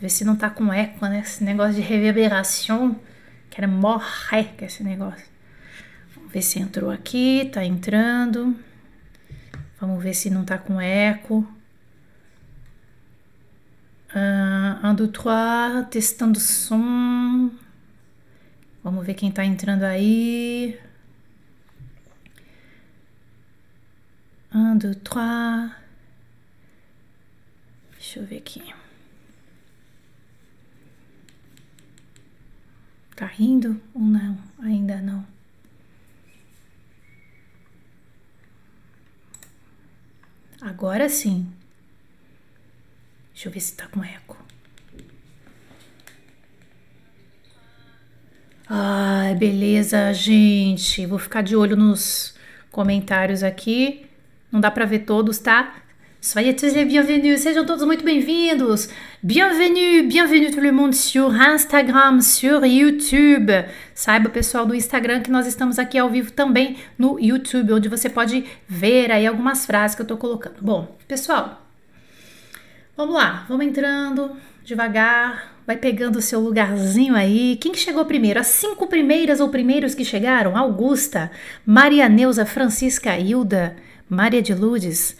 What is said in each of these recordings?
Ver se não tá com eco, né? Esse negócio de reverberação. Quero morrer com esse negócio. Vamos ver se entrou aqui. Tá entrando. Vamos ver se não tá com eco. Uh, um, dois, três, testando som. Vamos ver quem tá entrando aí. Um, dois, três. Deixa eu ver aqui. Tá rindo ou não? Ainda não. Agora sim. Deixa eu ver se tá com eco. Ai, beleza, gente. Vou ficar de olho nos comentários aqui. Não dá para ver todos, tá? Soyez tous les bienvenus, sejam todos muito bem-vindos. Bienvenue, bienvenue tout le monde sur Instagram, sur YouTube. Saiba, pessoal do Instagram, que nós estamos aqui ao vivo também no YouTube, onde você pode ver aí algumas frases que eu tô colocando. Bom, pessoal, vamos lá, vamos entrando devagar, vai pegando o seu lugarzinho aí. Quem que chegou primeiro? As cinco primeiras ou primeiros que chegaram? Augusta, Maria Neuza, Francisca Hilda, Maria de Lourdes.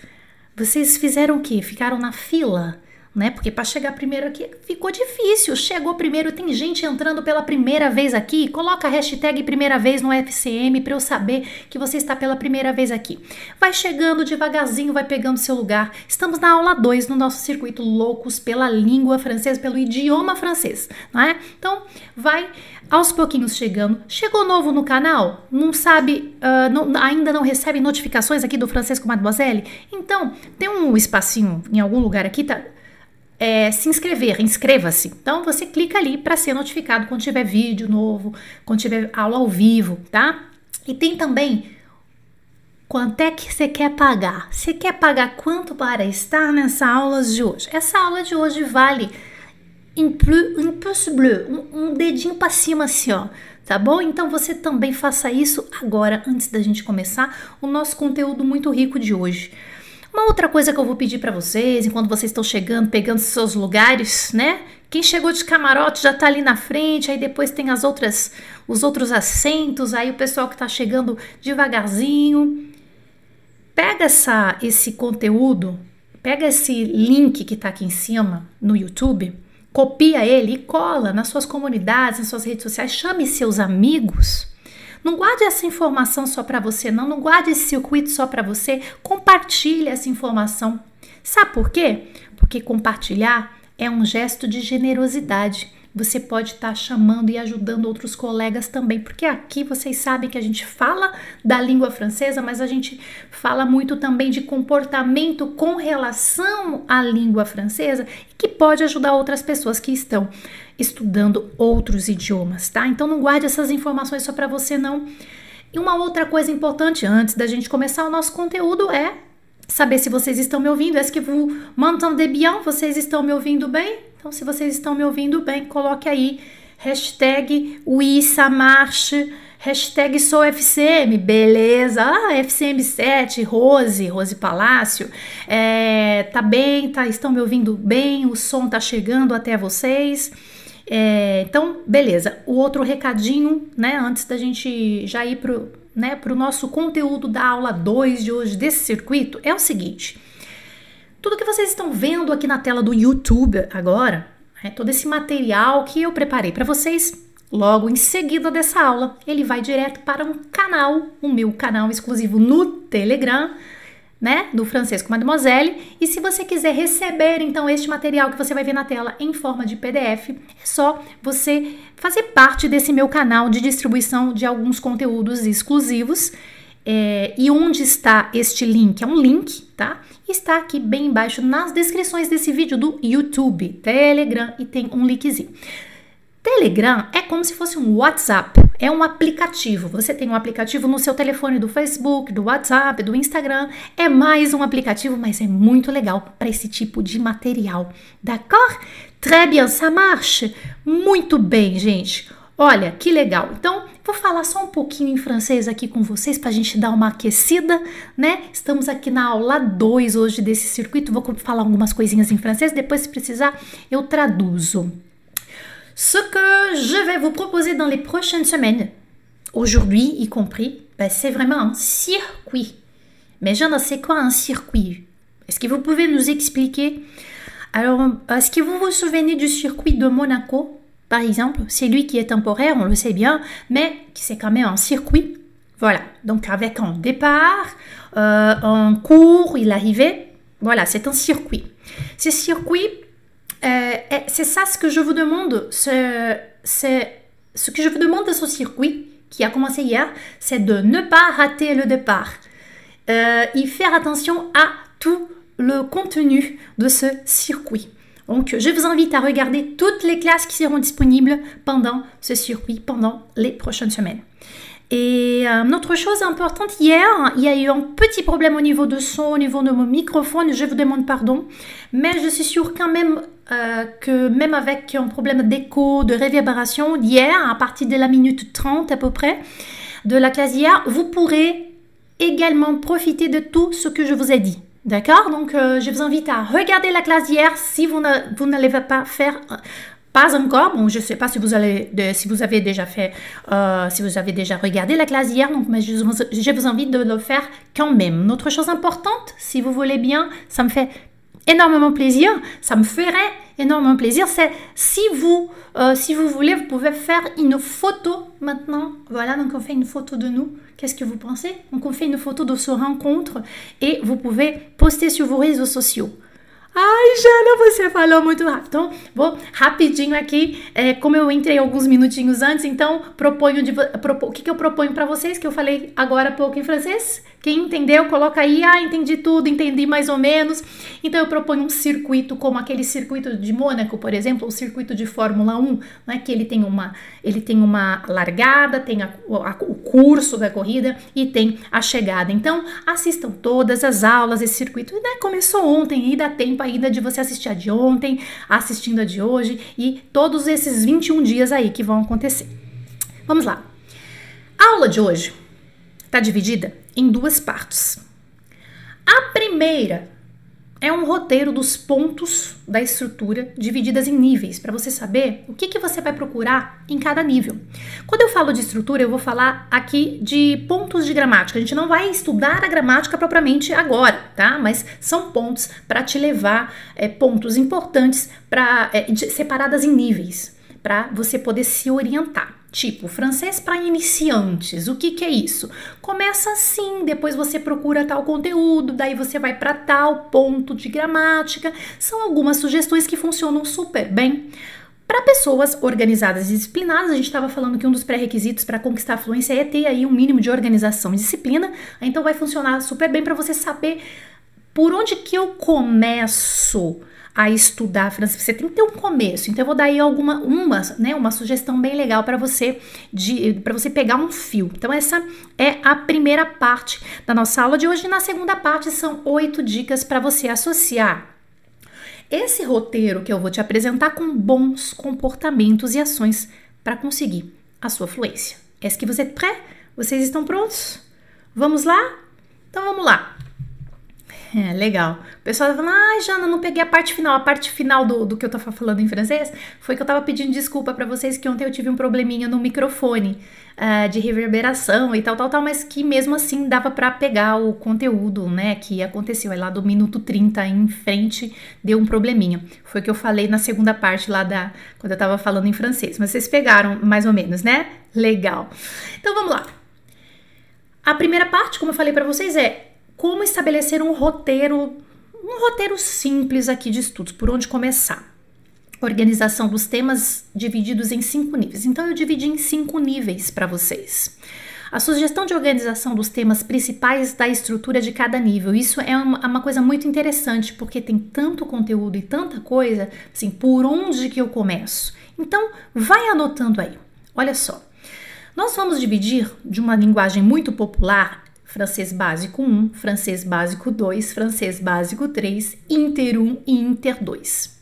Vocês fizeram o quê? Ficaram na fila? Né? Porque para chegar primeiro aqui ficou difícil. Chegou primeiro, tem gente entrando pela primeira vez aqui. Coloca a hashtag primeira vez no FCM para eu saber que você está pela primeira vez aqui. Vai chegando devagarzinho, vai pegando seu lugar. Estamos na aula 2 no nosso circuito Loucos pela língua francesa, pelo idioma francês, não é? Então, vai aos pouquinhos chegando. Chegou novo no canal? Não sabe, uh, não, ainda não recebe notificações aqui do Francesco Mademoiselle? Então, tem um espacinho em algum lugar aqui, tá? É, se inscrever, inscreva-se. Então você clica ali para ser notificado quando tiver vídeo novo, quando tiver aula ao vivo, tá? E tem também quanto é que você quer pagar? Você quer pagar quanto para estar nessa aula de hoje? Essa aula de hoje vale bleu, um, um dedinho para cima assim, ó. Tá bom? Então você também faça isso agora, antes da gente começar o nosso conteúdo muito rico de hoje. Uma outra coisa que eu vou pedir para vocês, enquanto vocês estão chegando, pegando seus lugares, né? Quem chegou de camarote já tá ali na frente, aí depois tem as outras, os outros assentos, aí o pessoal que tá chegando devagarzinho. Pega essa, esse conteúdo, pega esse link que tá aqui em cima no YouTube Copia ele e cola nas suas comunidades, nas suas redes sociais, chame seus amigos. Não guarde essa informação só para você, não. Não guarde esse circuito só para você. Compartilhe essa informação. Sabe por quê? Porque compartilhar é um gesto de generosidade você pode estar tá chamando e ajudando outros colegas também, porque aqui vocês sabem que a gente fala da língua francesa, mas a gente fala muito também de comportamento com relação à língua francesa que pode ajudar outras pessoas que estão estudando outros idiomas, tá? Então não guarde essas informações só para você não. E uma outra coisa importante antes da gente começar o nosso conteúdo é saber se vocês estão me ouvindo. Est-ce que vous m'entendez bien? Vocês estão me ouvindo bem? Então, se vocês estão me ouvindo bem, coloque aí hashtag oui, ça marche, hashtag sou FCM, beleza? Ah, FCM7, Rose, Rose Palácio, é, tá bem, tá, estão me ouvindo bem, o som tá chegando até vocês. É, então, beleza. O outro recadinho, né, antes da gente já ir pro, né, pro nosso conteúdo da aula 2 de hoje desse circuito, é o seguinte. Tudo que vocês estão vendo aqui na tela do YouTube agora, é todo esse material que eu preparei para vocês, logo em seguida dessa aula, ele vai direto para um canal, o meu canal exclusivo no Telegram, né, do Francesco Mademoiselle. E se você quiser receber então este material que você vai ver na tela em forma de PDF, é só você fazer parte desse meu canal de distribuição de alguns conteúdos exclusivos. É, e onde está este link? É um link, tá? Está aqui bem embaixo nas descrições desse vídeo do YouTube, Telegram e tem um linkzinho. Telegram é como se fosse um WhatsApp, é um aplicativo. Você tem um aplicativo no seu telefone do Facebook, do WhatsApp, do Instagram. É mais um aplicativo, mas é muito legal para esse tipo de material. D'accord? Très bien, ça marche. Muito bem, gente. Olha, que legal. Então, vou falar só um pouquinho em francês aqui com vocês para a gente dar uma aquecida, né? Estamos aqui na aula 2 hoje desse circuito. Vou falar algumas coisinhas em francês, depois, se precisar, eu traduzo. Ce que je vais vous proposer dans les prochaines semaines, aujourd'hui y compris, ben, c'est vraiment un circuit. Mais je ne sais quoi un circuit. Est-ce que vous pouvez nous expliquer Alors, est-ce que vous vous souvenez du circuit de Monaco par exemple, c'est lui qui est temporaire, on le sait bien, mais c'est quand même un circuit. Voilà, donc avec un départ, euh, un cours, il arrivait. Voilà, c'est un circuit. Ce circuit, euh, c'est ça ce que je vous demande. C'est ce que je vous demande de ce circuit qui a commencé hier, c'est de ne pas rater le départ. Euh, et faire attention à tout le contenu de ce circuit. Donc, je vous invite à regarder toutes les classes qui seront disponibles pendant ce circuit, pendant les prochaines semaines. Et une autre chose importante, hier, il y a eu un petit problème au niveau de son, au niveau de mon microphone, je vous demande pardon, mais je suis sûre quand même euh, que même avec un problème d'écho, de réverbération hier, à partir de la minute 30 à peu près, de la classe hier, vous pourrez également profiter de tout ce que je vous ai dit. D'accord? Donc, euh, je vous invite à regarder la classe d'hier si vous n'allez pas faire euh, pas encore. Bon, je ne sais pas si vous, allez, si vous avez déjà fait, euh, si vous avez déjà regardé la classe d'hier, mais je, je, vous invite de le faire quand même. Une autre chose importante, si vous voulez bien, ça me fait énormément plaisir, ça me ferait énormément plaisir, c'est si vous, si vous voulez, vous pouvez faire une photo maintenant. Voilà, donc on fait une photo de nous Qu'est-ce que vous pensez? Donc on fait une photo de ce rencontre et vous pouvez poster sur vos réseaux sociaux. Ai, Jana, você falou muito rápido. Então, vou rapidinho aqui. É, como eu entrei alguns minutinhos antes, então proponho de, propo, o que, que eu proponho para vocês, que eu falei agora há pouco em francês. Quem entendeu, coloca aí, ah, entendi tudo, entendi mais ou menos. Então eu proponho um circuito como aquele circuito de Mônaco, por exemplo, o circuito de Fórmula 1, né, que ele tem uma, ele tem uma largada, tem a, a, o curso da corrida e tem a chegada. Então assistam todas as aulas desse circuito. Né, começou ontem e dá tempo ainda de você assistir a de ontem, assistindo a de hoje e todos esses 21 dias aí que vão acontecer. Vamos lá. A aula de hoje está dividida em duas partes. A primeira é um roteiro dos pontos da estrutura divididas em níveis, para você saber o que, que você vai procurar em cada nível. Quando eu falo de estrutura, eu vou falar aqui de pontos de gramática. A gente não vai estudar a gramática propriamente agora, tá? Mas são pontos para te levar, é, pontos importantes para é, separadas em níveis, para você poder se orientar. Tipo, francês para iniciantes. O que, que é isso? Começa assim, depois você procura tal conteúdo, daí você vai para tal ponto de gramática. São algumas sugestões que funcionam super bem. Para pessoas organizadas e disciplinadas, a gente estava falando que um dos pré-requisitos para conquistar a fluência é ter aí um mínimo de organização e disciplina. Então vai funcionar super bem para você saber por onde que eu começo a estudar francês, você tem que ter um começo. Então eu vou dar aí alguma uma, né, uma sugestão bem legal para você de para você pegar um fio. Então essa é a primeira parte da nossa aula de hoje. Na segunda parte são oito dicas para você associar esse roteiro que eu vou te apresentar com bons comportamentos e ações para conseguir a sua fluência. Est-ce que vous prêts? Vocês estão prontos? Vamos lá? Então vamos lá. É, legal. O pessoal tá falando, ah, Jana, não peguei a parte final. A parte final do, do que eu tava falando em francês foi que eu tava pedindo desculpa para vocês que ontem eu tive um probleminha no microfone uh, de reverberação e tal, tal, tal, mas que mesmo assim dava para pegar o conteúdo, né, que aconteceu. Aí lá do minuto 30 em frente deu um probleminha. Foi o que eu falei na segunda parte lá da. quando eu tava falando em francês. Mas vocês pegaram mais ou menos, né? Legal. Então vamos lá. A primeira parte, como eu falei para vocês, é como estabelecer um roteiro, um roteiro simples aqui de estudos, por onde começar. Organização dos temas divididos em cinco níveis. Então eu dividi em cinco níveis para vocês. A sugestão de organização dos temas principais da estrutura de cada nível. Isso é uma, uma, coisa muito interessante, porque tem tanto conteúdo e tanta coisa, assim, por onde que eu começo? Então, vai anotando aí. Olha só. Nós vamos dividir de uma linguagem muito popular francês básico 1, francês básico 2, francês básico 3, Inter 1 e Inter 2.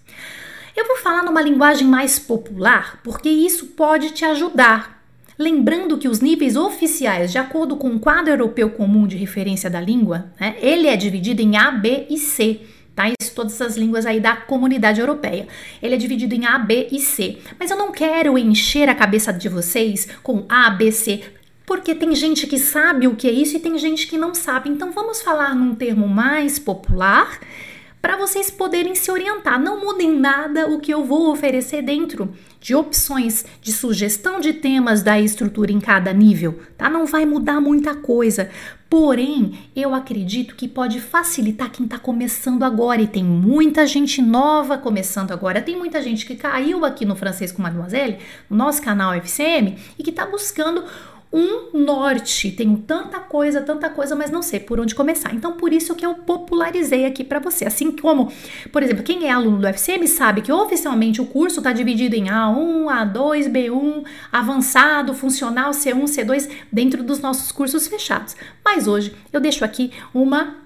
Eu vou falar numa linguagem mais popular porque isso pode te ajudar. Lembrando que os níveis oficiais, de acordo com o quadro europeu comum de referência da língua, né, ele é dividido em A, B e C. Tá? Isso, todas as línguas aí da comunidade europeia. Ele é dividido em A, B e C. Mas eu não quero encher a cabeça de vocês com A, B, C, porque tem gente que sabe o que é isso e tem gente que não sabe. Então vamos falar num termo mais popular para vocês poderem se orientar. Não mudem nada o que eu vou oferecer dentro de opções de sugestão de temas da estrutura em cada nível, tá? Não vai mudar muita coisa. Porém, eu acredito que pode facilitar quem está começando agora e tem muita gente nova começando agora. Tem muita gente que caiu aqui no francês com Mademoiselle, no nosso canal FCM, e que está buscando um norte. Tenho tanta coisa, tanta coisa, mas não sei por onde começar. Então, por isso que eu popularizei aqui para você. Assim como, por exemplo, quem é aluno do FCM sabe que oficialmente o curso está dividido em A1, A2, B1, avançado, funcional, C1, C2, dentro dos nossos cursos fechados. Mas hoje eu deixo aqui uma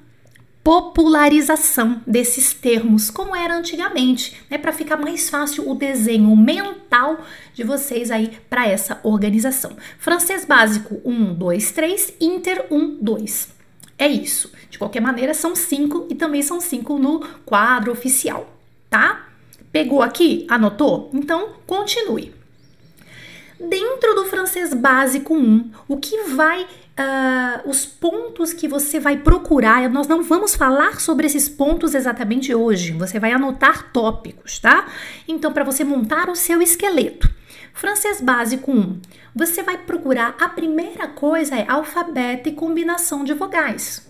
popularização desses termos, como era antigamente, né, para ficar mais fácil o desenho mental de vocês aí para essa organização. Francês básico 1, 2, 3, Inter 1, 2. É isso. De qualquer maneira, são cinco e também são cinco no quadro oficial, tá? Pegou aqui? Anotou? Então, continue. Dentro do francês básico 1, o que vai uh, os pontos que você vai procurar. Nós não vamos falar sobre esses pontos exatamente hoje. Você vai anotar tópicos, tá? Então, para você montar o seu esqueleto. Francês básico 1. Você vai procurar a primeira coisa é alfabeto e combinação de vogais.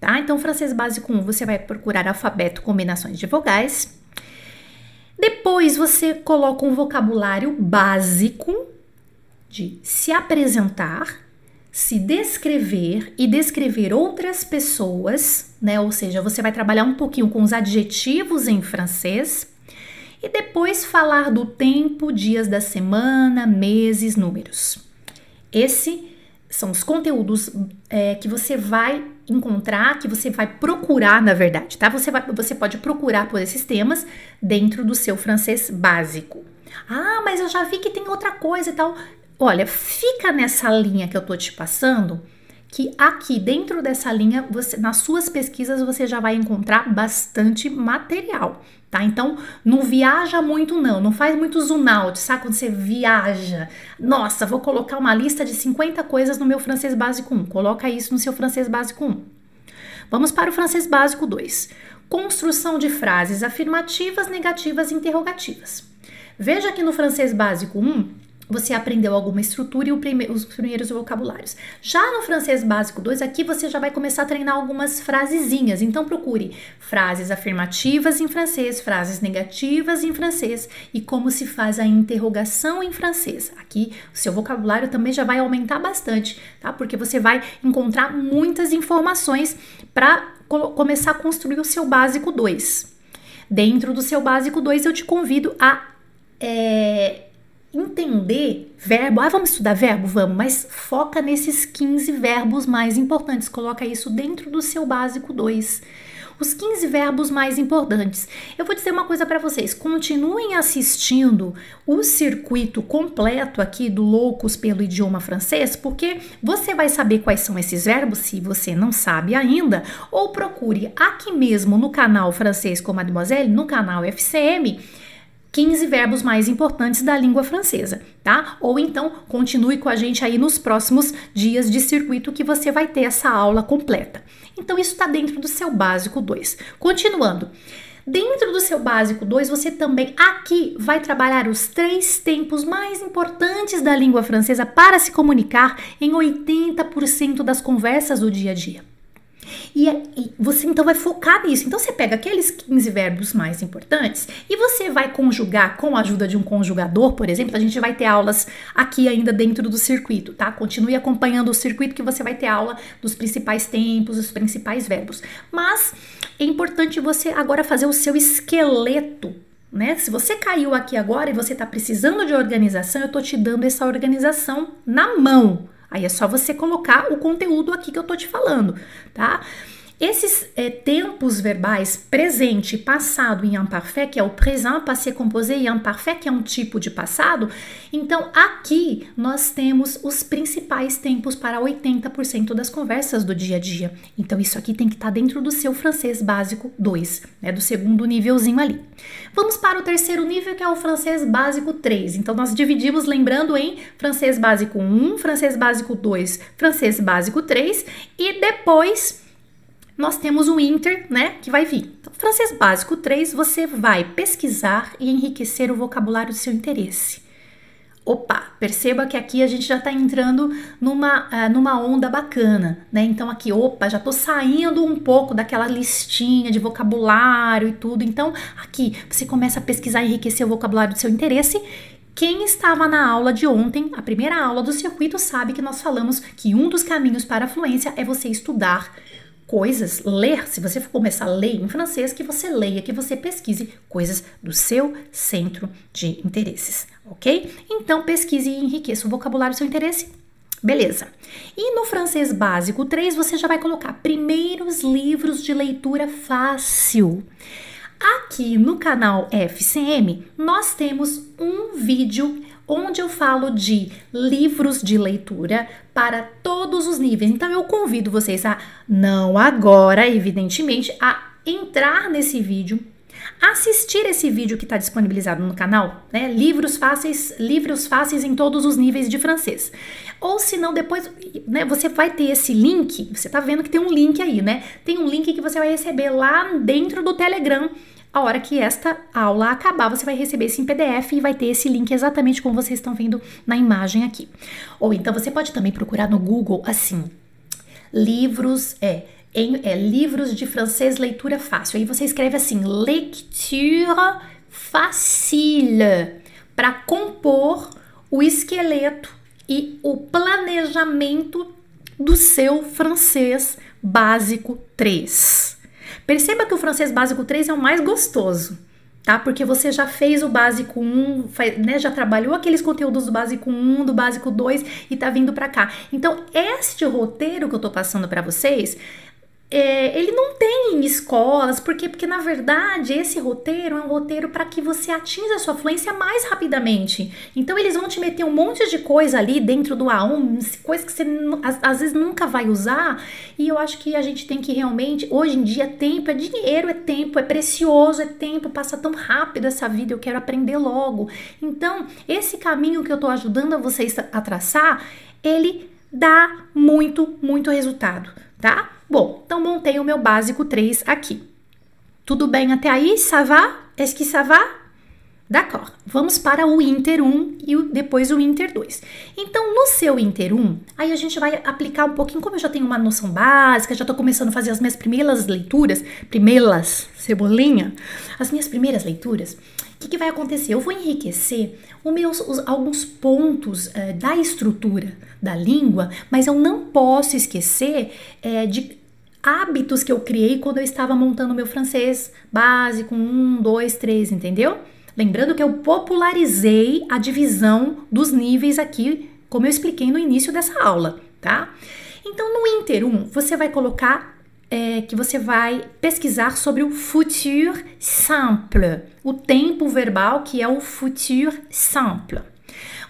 Tá? Então, francês básico 1, você vai procurar alfabeto, combinações de vogais. Depois você coloca um vocabulário básico de se apresentar, se descrever e descrever outras pessoas, né? Ou seja, você vai trabalhar um pouquinho com os adjetivos em francês e depois falar do tempo, dias da semana, meses, números. Esse são os conteúdos é, que você vai encontrar, que você vai procurar, na verdade, tá? Você, vai, você pode procurar por esses temas dentro do seu francês básico. Ah, mas eu já vi que tem outra coisa e tal. Olha, fica nessa linha que eu tô te passando, que aqui dentro dessa linha, você, nas suas pesquisas, você já vai encontrar bastante material, tá? Então, não viaja muito não, não faz muito zoom out, sabe? Quando você viaja, nossa, vou colocar uma lista de 50 coisas no meu francês básico 1, coloca isso no seu francês básico 1. Vamos para o francês básico 2. Construção de frases afirmativas, negativas e interrogativas. Veja que no francês básico 1, você aprendeu alguma estrutura e prime os primeiros vocabulários. Já no francês básico 2, aqui você já vai começar a treinar algumas frasezinhas. Então procure frases afirmativas em francês, frases negativas em francês e como se faz a interrogação em francês. Aqui o seu vocabulário também já vai aumentar bastante, tá? Porque você vai encontrar muitas informações para começar a construir o seu básico 2. Dentro do seu básico 2, eu te convido a é, entender verbo. Ah, vamos estudar verbo? Vamos, mas foca nesses 15 verbos mais importantes. Coloca isso dentro do seu básico 2. Os 15 verbos mais importantes. Eu vou dizer uma coisa para vocês: continuem assistindo o circuito completo aqui do Loucos pelo Idioma Francês, porque você vai saber quais são esses verbos se você não sabe ainda, ou procure aqui mesmo no canal Francês com Mademoiselle, no canal FCM 15 verbos mais importantes da língua francesa, tá? Ou então continue com a gente aí nos próximos dias de circuito que você vai ter essa aula completa. Então, isso está dentro do seu básico 2. Continuando. Dentro do seu básico 2, você também aqui vai trabalhar os três tempos mais importantes da língua francesa para se comunicar em 80% das conversas do dia a dia. E, e, você então vai focar nisso. Então você pega aqueles 15 verbos mais importantes e você vai conjugar com a ajuda de um conjugador, por exemplo. A gente vai ter aulas aqui ainda dentro do circuito, tá? Continue acompanhando o circuito que você vai ter aula dos principais tempos, os principais verbos. Mas é importante você agora fazer o seu esqueleto né? Se você caiu aqui agora e você está precisando de organização, eu estou te dando essa organização na mão. Aí é só você colocar o conteúdo aqui que eu tô te falando, tá? Esses é, tempos verbais presente, passado e imparfait, que é o présent, passé composé e imparfait, que é um tipo de passado, então aqui nós temos os principais tempos para 80% das conversas do dia a dia. Então isso aqui tem que estar tá dentro do seu francês básico 2, né, do segundo nívelzinho ali. Vamos para o terceiro nível, que é o francês básico 3. Então nós dividimos, lembrando, em francês básico 1, francês básico 2, francês básico 3 e depois nós temos o Inter, né, que vai vir. Então, francês básico 3, você vai pesquisar e enriquecer o vocabulário do seu interesse. Opa, perceba que aqui a gente já está entrando numa, uh, numa onda bacana, né? Então aqui, opa, já estou saindo um pouco daquela listinha de vocabulário e tudo. Então aqui você começa a pesquisar e enriquecer o vocabulário do seu interesse quem estava na aula de ontem, a primeira aula do circuito, sabe que nós falamos que um dos caminhos para a fluência é você estudar coisas, ler, se você for começar a ler em francês, que você leia, que você pesquise coisas do seu centro de interesses, ok? Então pesquise e enriqueça o vocabulário do seu interesse. Beleza. E no francês básico 3, você já vai colocar primeiros livros de leitura fácil. Aqui no canal FCM, nós temos um vídeo onde eu falo de livros de leitura para todos os níveis. Então eu convido vocês a não agora, evidentemente, a entrar nesse vídeo, assistir esse vídeo que está disponibilizado no canal, né? Livros fáceis, livros fáceis em todos os níveis de francês. Ou se não, depois, né, você vai ter esse link, você está vendo que tem um link aí, né? Tem um link que você vai receber lá dentro do Telegram a hora que esta aula acabar, você vai receber esse em PDF e vai ter esse link exatamente como vocês estão vendo na imagem aqui. Ou então você pode também procurar no Google assim: livros, é, em, é livros de francês leitura fácil. Aí você escreve assim: lecture facile para compor o esqueleto e o planejamento do seu francês básico 3. Perceba que o francês básico 3 é o mais gostoso, tá? Porque você já fez o básico 1, né? Já trabalhou aqueles conteúdos do básico 1, do básico 2 e tá vindo para cá. Então, este roteiro que eu tô passando para vocês é, ele não tem em escolas, porque porque na verdade esse roteiro é um roteiro para que você atinja a sua fluência mais rapidamente. Então eles vão te meter um monte de coisa ali dentro do A1, coisa que você às, vezes nunca vai usar. E eu acho que a gente tem que realmente, hoje em dia, tempo é dinheiro, é tempo, é precioso, é tempo, passa tão rápido essa vida, eu quero aprender logo. Então, esse caminho que eu tô ajudando vocês a traçar, ele dá muito, muito resultado, tá? Bom, então montei o meu básico 3 aqui. Tudo bem até aí? Ça va? Est-ce que ça va? D'accord. Vamos para o Inter 1 e depois o Inter 2. Então, no seu Inter 1, aí a gente vai aplicar um pouquinho, como eu já tenho uma noção básica, já estou começando a fazer as minhas primeiras leituras, primeiras, cebolinha, as minhas primeiras leituras, o que, que vai acontecer? Eu vou enriquecer meus, os, alguns pontos uh, da estrutura da língua, mas eu não posso esquecer uh, de hábitos que eu criei quando eu estava montando meu francês básico, um, dois, três, entendeu? Lembrando que eu popularizei a divisão dos níveis aqui, como eu expliquei no início dessa aula, tá? Então, no Inter 1, você vai colocar é, que você vai pesquisar sobre o futur simple, o tempo verbal que é o futur simple.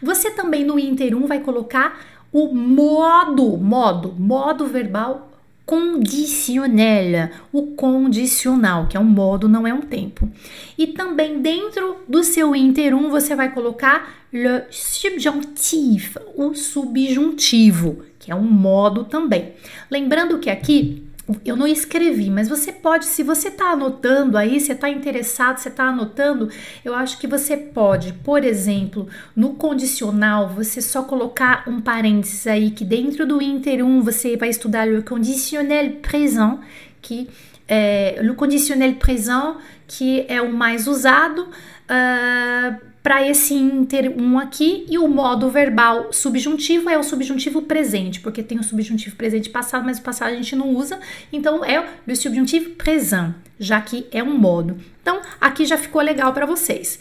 Você também no Inter 1 vai colocar o modo, modo, modo verbal conditionnel, o condicional, que é um modo, não é um tempo. E também dentro do seu Inter 1 você vai colocar le subjonctif, o subjuntivo, que é um modo também. Lembrando que aqui eu não escrevi, mas você pode, se você está anotando aí, você está interessado, você está anotando, eu acho que você pode, por exemplo, no condicional, você só colocar um parênteses aí, que dentro do Inter 1 você vai estudar o conditionnel présent, que é o conditionnel présent, que é o mais usado. Uh, para esse inter um aqui e o modo verbal subjuntivo é o subjuntivo presente, porque tem o subjuntivo presente passado, mas o passado a gente não usa, então é o subjuntivo présent, já que é um modo. Então, aqui já ficou legal para vocês.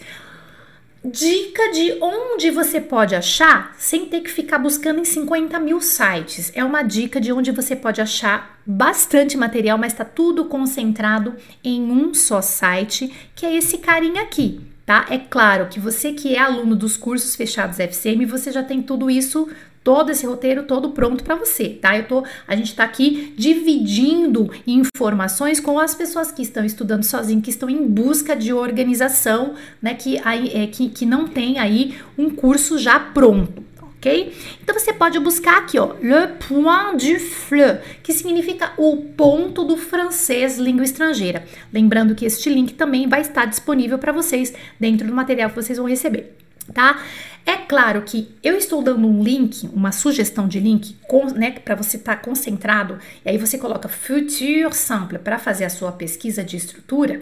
Dica de onde você pode achar sem ter que ficar buscando em 50 mil sites. É uma dica de onde você pode achar bastante material, mas está tudo concentrado em um só site, que é esse carinha aqui, tá? É claro que você que é aluno dos cursos fechados FCM, você já tem tudo isso todo esse roteiro todo pronto para você, tá? Eu tô, a gente tá aqui dividindo informações com as pessoas que estão estudando sozinho, que estão em busca de organização, né? Que, aí, é, que, que não tem aí um curso já pronto. Ok? Então você pode buscar aqui, ó, le point du fleu, que significa o ponto do francês língua estrangeira. Lembrando que este link também vai estar disponível para vocês dentro do material que vocês vão receber tá? É claro que eu estou dando um link, uma sugestão de link, né, para você estar tá concentrado, e aí você coloca Future Sample para fazer a sua pesquisa de estrutura.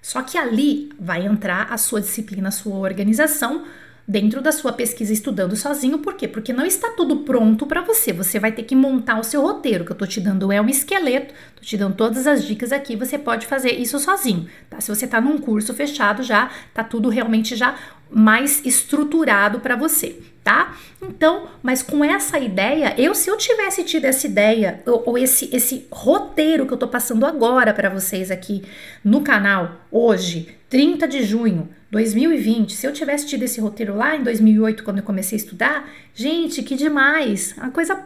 Só que ali vai entrar a sua disciplina, a sua organização, dentro da sua pesquisa estudando sozinho, por quê? Porque não está tudo pronto para você. Você vai ter que montar o seu roteiro, que eu tô te dando é um esqueleto, tô te dando todas as dicas aqui, você pode fazer isso sozinho, tá? Se você tá num curso fechado já, tá tudo realmente já mais estruturado para você, tá? Então, mas com essa ideia, eu se eu tivesse tido essa ideia ou, ou esse esse roteiro que eu tô passando agora para vocês aqui no canal hoje, 30 de junho 2020, se eu tivesse tido esse roteiro lá em 2008 quando eu comecei a estudar, gente, que demais, uma coisa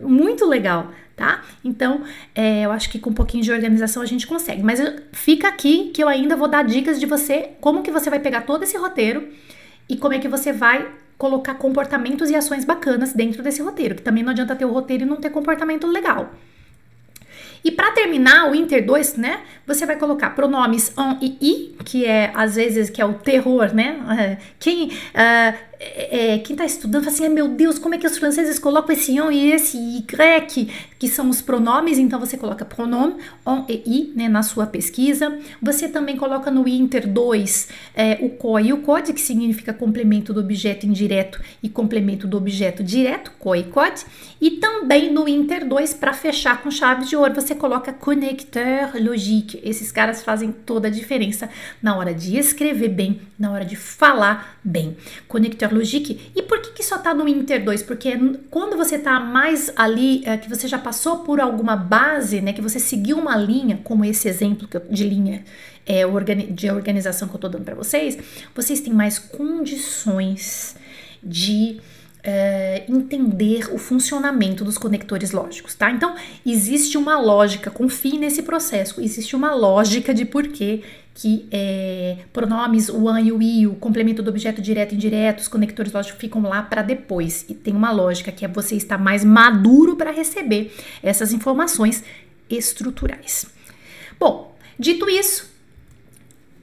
muito legal, tá? Então, é, eu acho que com um pouquinho de organização a gente consegue. Mas fica aqui que eu ainda vou dar dicas de você, como que você vai pegar todo esse roteiro e como é que você vai colocar comportamentos e ações bacanas dentro desse roteiro, que também não adianta ter o roteiro e não ter comportamento legal. E para terminar o Inter 2, né, você vai colocar pronomes on e i, que é às vezes que é o terror, né? Quem uh, é, é, quem está estudando fala assim, meu Deus, como é que os franceses colocam esse on e esse y, que são os pronomes, então você coloca pronome on e i né, na sua pesquisa. Você também coloca no Inter 2 é, o co e o code, que significa complemento do objeto indireto e complemento do objeto direto, co e code. E também no Inter 2, para fechar com chave de ouro, você coloca connecteur logique. Esses caras fazem toda a diferença na hora de escrever bem, na hora de falar bem. Connecteur Interlogic. E por que, que só está no Inter 2? Porque quando você está mais ali, é, que você já passou por alguma base, né, que você seguiu uma linha, como esse exemplo de linha é, de organização que eu estou dando para vocês, vocês têm mais condições de é, entender o funcionamento dos conectores lógicos, tá? Então, existe uma lógica, confie nesse processo, existe uma lógica de por que que é, pronomes, o an e o i, o complemento do objeto direto e indireto, os conectores lógicos ficam lá para depois. E tem uma lógica que é você estar mais maduro para receber essas informações estruturais. Bom, dito isso,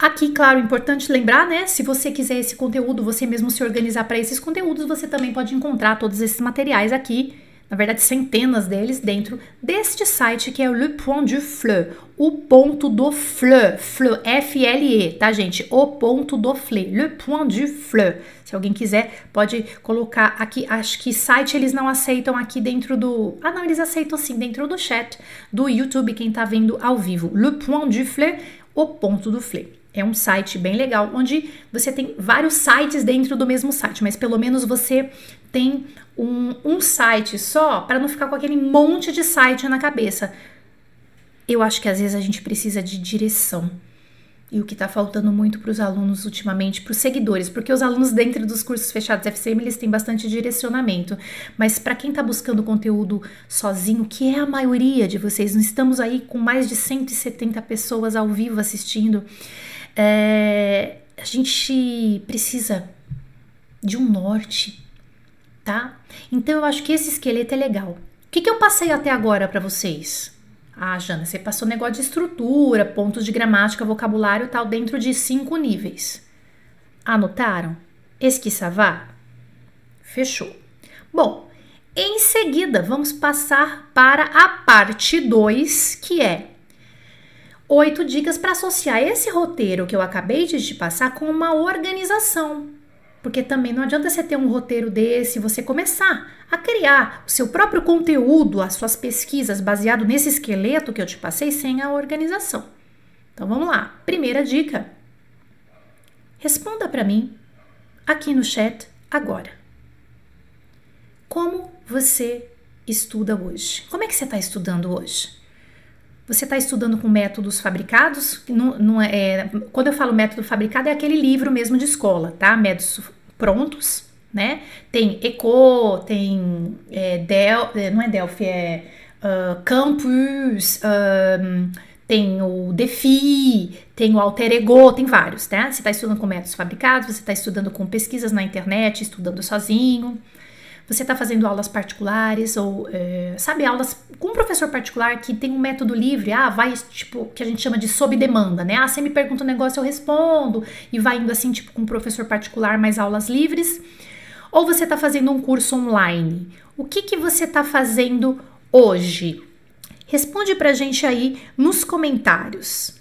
Aqui, claro, importante lembrar, né? Se você quiser esse conteúdo, você mesmo se organizar para esses conteúdos, você também pode encontrar todos esses materiais aqui na verdade centenas deles, dentro deste site que é o Le Point du Fleu, o ponto do Fleu, Fleu, F-L-E, tá gente? O ponto do Fleu, Le Point du Fleu. Se alguém quiser, pode colocar aqui, acho que site eles não aceitam aqui dentro do... Ah não, eles aceitam sim, dentro do chat do YouTube, quem tá vendo ao vivo. Le Point du Fleu, o ponto do Fleu. É um site bem legal, onde você tem vários sites dentro do mesmo site, mas pelo menos você tem um, um site só para não ficar com aquele monte de site na cabeça. Eu acho que às vezes a gente precisa de direção. E o que está faltando muito para os alunos ultimamente, para os seguidores, porque os alunos dentro dos cursos fechados FCM eles têm bastante direcionamento, mas para quem está buscando conteúdo sozinho, que é a maioria de vocês, nós estamos aí com mais de 170 pessoas ao vivo assistindo, é, a gente precisa de um norte, tá? Então eu acho que esse esqueleto é legal. O que, que eu passei até agora para vocês? Ah, Jana, você passou negócio de estrutura, pontos de gramática, vocabulário tal, dentro de cinco níveis. Anotaram? Esqui savá? Fechou. Bom, em seguida vamos passar para a parte 2, que é oito dicas para associar esse roteiro que eu acabei de te passar com uma organização. Porque também não adianta você ter um roteiro desse e você começar a criar o seu próprio conteúdo, as suas pesquisas baseado nesse esqueleto que eu te passei sem a organização. Então vamos lá. Primeira dica. Responda para mim aqui no chat agora. Como você estuda hoje? Como é que você está estudando hoje? Você está estudando com métodos fabricados? Não, não é, é, quando eu falo método fabricado, é aquele livro mesmo de escola, tá? Métodos prontos, né? Tem ECO, tem é, Del, é, não é Delphi, é uh, Campus, uh, tem o DeFi, tem o Alter Ego, tem vários, tá? Você está estudando com métodos fabricados, você está estudando com pesquisas na internet, estudando sozinho, você está fazendo aulas particulares ou, é, sabe, aulas com um professor particular que tem um método livre, ah, vai, tipo, que a gente chama de sob demanda, né? Ah, você me pergunta um negócio, eu respondo, e vai indo assim, tipo, com um professor particular, mais aulas livres. Ou você está fazendo um curso online. O que, que você está fazendo hoje? Responde pra gente aí nos comentários.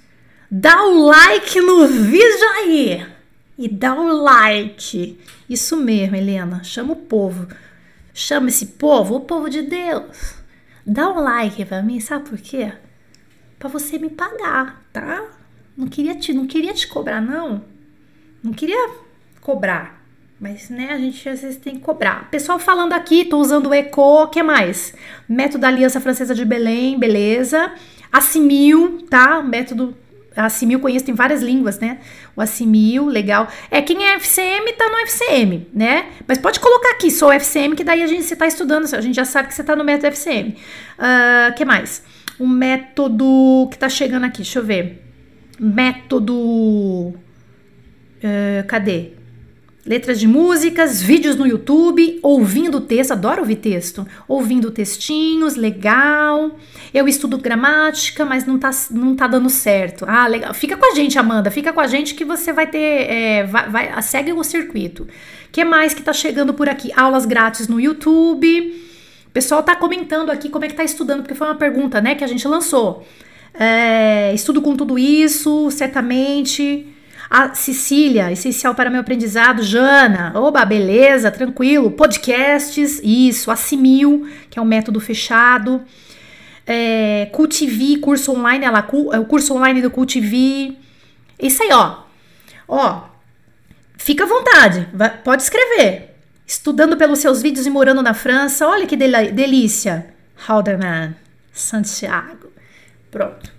Dá o like no vídeo aí! E dá o like. Isso mesmo, Helena. Chama o povo. Chama esse povo, o povo de Deus. Dá um like pra mim, sabe por quê? Pra você me pagar, tá? Não queria te, não queria te cobrar, não. Não queria cobrar. Mas, né, a gente às vezes tem que cobrar. Pessoal falando aqui, tô usando o ECO, que mais? Método da Aliança Francesa de Belém, beleza. Assimil, tá? Método Assimil conheço, tem várias línguas, né? O Assimil, legal. É, quem é FCM tá no FCM, né? Mas pode colocar aqui, sou FCM, que daí a gente, você tá estudando, a gente já sabe que você tá no método FCM. O uh, ah, que mais? Um método que tá chegando aqui, deixa eu ver. Método... Uh, cadê? Letras de músicas, vídeos no YouTube, ouvindo texto, adoro ouvir texto, ouvindo textinhos, legal. Eu estudo gramática, mas não tá, não tá dando certo. Ah, legal. Fica com a gente, Amanda, fica com a gente que você vai ter, é, vai, vai, segue o circuito. que mais que tá chegando por aqui? Aulas grátis no YouTube. O pessoal tá comentando aqui como é que tá estudando, porque foi uma pergunta, né, que a gente lançou. É, estudo com tudo isso, certamente. A Cecília, essencial para meu aprendizado. Jana, oba, beleza, tranquilo. Podcasts, isso. Assimil, que é um método fechado. É, Cultivi, curso online, ela, é o curso online do Cultivi. Isso aí, ó. Ó, fica à vontade, pode escrever. Estudando pelos seus vídeos e morando na França, olha que delícia. Halderman, Santiago. Pronto.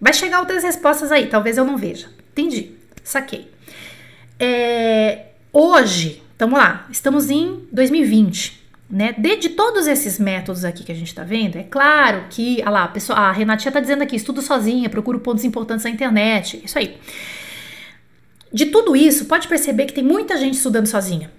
Vai chegar outras respostas aí, talvez eu não veja. Entendi. Saquei. É, hoje, vamos lá, estamos em 2020. Né? De, de, todos esses métodos aqui que a gente está vendo, é claro que, olha lá, a, pessoa, a Renatinha está dizendo aqui, estudo sozinha, procuro pontos importantes na internet, isso aí. De tudo isso, pode perceber que tem muita gente estudando sozinha,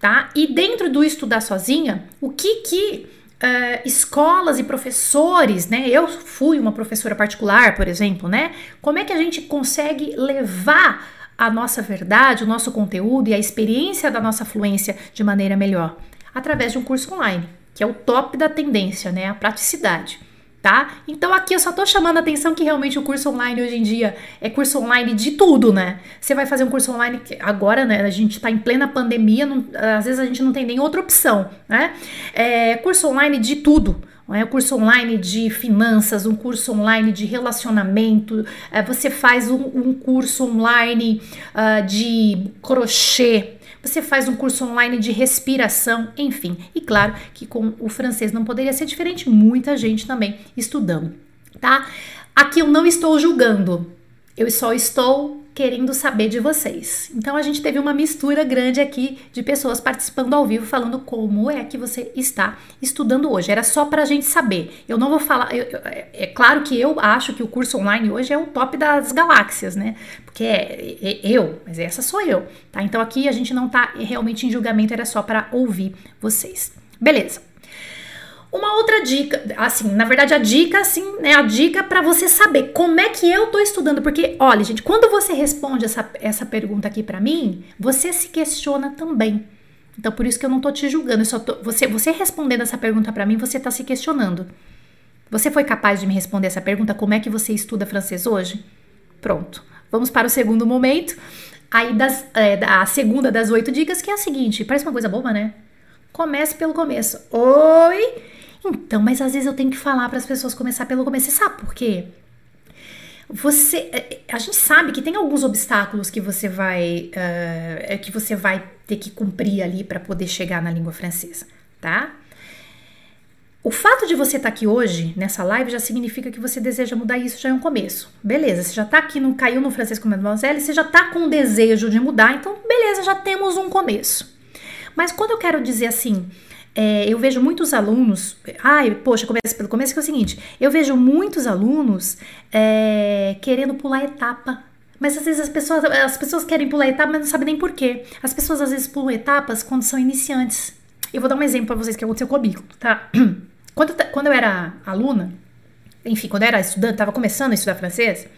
tá? E dentro do estudar sozinha, o que que uh, escolas e professores, né? Eu fui uma professora particular, por exemplo, né? Como é que a gente consegue levar a nossa verdade, o nosso conteúdo e a experiência da nossa fluência de maneira melhor? Através de um curso online, que é o top da tendência, né? A praticidade tá? Então aqui eu só tô chamando a atenção que realmente o curso online hoje em dia é curso online de tudo, né? Você vai fazer um curso online agora, né? A gente tá em plena pandemia, não, às vezes a gente não tem nem outra opção, né? É curso online de tudo. É um curso online de finanças, um curso online de relacionamento, é, você faz um, um curso online uh, de crochê, você faz um curso online de respiração, enfim. E claro que com o francês não poderia ser diferente, muita gente também estudando, tá? Aqui eu não estou julgando, eu só estou querendo saber de vocês. Então a gente teve uma mistura grande aqui de pessoas participando ao vivo falando como é que você está estudando hoje. Era só para a gente saber. Eu não vou falar. Eu, é, é claro que eu acho que o curso online hoje é o top das galáxias, né? Porque é, é, é eu, mas essa sou eu, tá? Então aqui a gente não tá realmente em julgamento, era só para ouvir vocês. Beleza. Uma outra dica, assim, na verdade a dica, assim, né, a dica para você saber como é que eu tô estudando, porque, olha, gente, quando você responde essa, essa pergunta aqui para mim, você se questiona também. Então, por isso que eu não tô te julgando, só tô, você, você respondendo essa pergunta para mim, você tá se questionando. Você foi capaz de me responder essa pergunta, como é que você estuda francês hoje? Pronto. Vamos para o segundo momento. Aí, das, é, a segunda das oito dicas, que é a seguinte: parece uma coisa boba, né? Comece pelo começo. Oi! Então, mas às vezes eu tenho que falar para as pessoas começar pelo começo. Você sabe por quê? você, é, a gente sabe que tem alguns obstáculos que você vai, uh, que você vai ter que cumprir ali para poder chegar na língua francesa, tá? O fato de você estar tá aqui hoje, nessa live, já significa que você deseja mudar isso, já é um começo. Beleza, você já está aqui, não caiu no francês com mademoiselle, você já está com o desejo de mudar, então beleza, já temos um começo. Mas quando eu quero dizer assim, é, eu vejo muitos alunos. Ai, poxa, começa pelo começo, que é o seguinte: eu vejo muitos alunos é, querendo pular etapa. Mas às vezes as pessoas, as pessoas querem pular etapa, mas não sabem nem por quê. As pessoas às vezes pulam etapas quando são iniciantes. Eu vou dar um exemplo para vocês que aconteceu comigo, tá? Quando, quando eu era aluna, enfim, quando eu era estudante, estava começando a estudar francês,